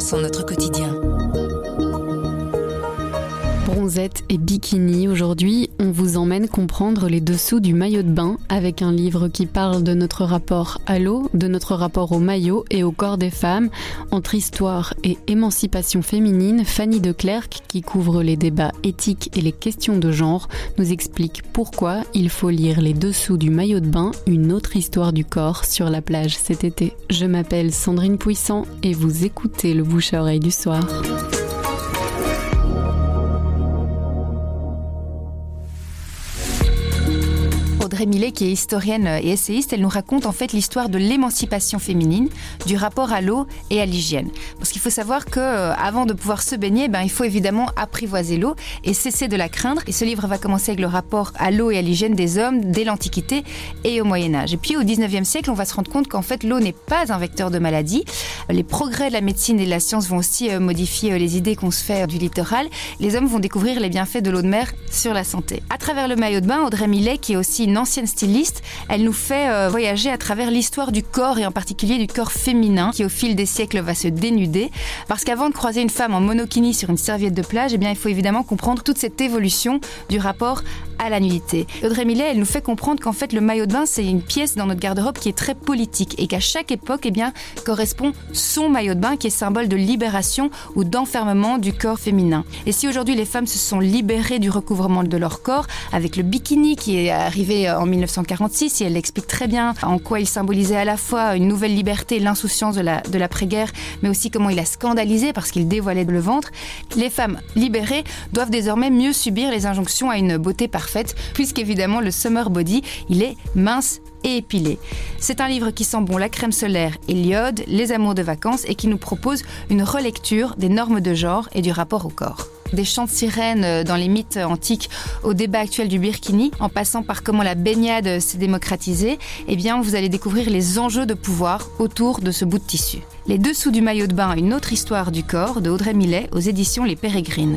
sont notre quotidien. Et bikini, aujourd'hui, on vous emmène comprendre les dessous du maillot de bain avec un livre qui parle de notre rapport à l'eau, de notre rapport au maillot et au corps des femmes. Entre histoire et émancipation féminine, Fanny de Clercq, qui couvre les débats éthiques et les questions de genre, nous explique pourquoi il faut lire les dessous du maillot de bain, une autre histoire du corps sur la plage cet été. Je m'appelle Sandrine Puissant et vous écoutez le bouche à oreille du soir. Audrey Millet, qui est historienne et essayiste, elle nous raconte en fait l'histoire de l'émancipation féminine, du rapport à l'eau et à l'hygiène. Parce qu'il faut savoir que euh, avant de pouvoir se baigner, ben, il faut évidemment apprivoiser l'eau et cesser de la craindre. Et ce livre va commencer avec le rapport à l'eau et à l'hygiène des hommes dès l'Antiquité et au Moyen Âge. Et puis au 19e siècle, on va se rendre compte qu'en fait l'eau n'est pas un vecteur de maladie. Les progrès de la médecine et de la science vont aussi euh, modifier euh, les idées qu'on se fait du littoral. Les hommes vont découvrir les bienfaits de l'eau de mer sur la santé. À travers le maillot de bain, Audrey Millet, qui est aussi une ancienne styliste, elle nous fait euh, voyager à travers l'histoire du corps et en particulier du corps féminin qui au fil des siècles va se dénuder. Parce qu'avant de croiser une femme en monokini sur une serviette de plage, eh bien, il faut évidemment comprendre toute cette évolution du rapport à la nudité. Audrey Millet, elle nous fait comprendre qu'en fait le maillot de bain c'est une pièce dans notre garde-robe qui est très politique et qu'à chaque époque eh bien correspond son maillot de bain qui est symbole de libération ou d'enfermement du corps féminin. Et si aujourd'hui les femmes se sont libérées du recouvrement de leur corps avec le bikini qui est arrivé en 1946 et elle explique très bien en quoi il symbolisait à la fois une nouvelle liberté, l'insouciance de la de l'après-guerre, mais aussi comment il a scandalisé parce qu'il dévoilait le ventre. Les femmes libérées doivent désormais mieux subir les injonctions à une beauté parfaite puisqu'évidemment le summer body, il est mince et épilé. C'est un livre qui sent bon la crème solaire et l'iode, les amours de vacances et qui nous propose une relecture des normes de genre et du rapport au corps des chants de sirènes dans les mythes antiques au débat actuel du Birkini, en passant par comment la baignade s'est démocratisée, eh bien, vous allez découvrir les enjeux de pouvoir autour de ce bout de tissu. Les dessous du maillot de bain, une autre histoire du corps de Audrey Millet aux éditions Les Pérégrines.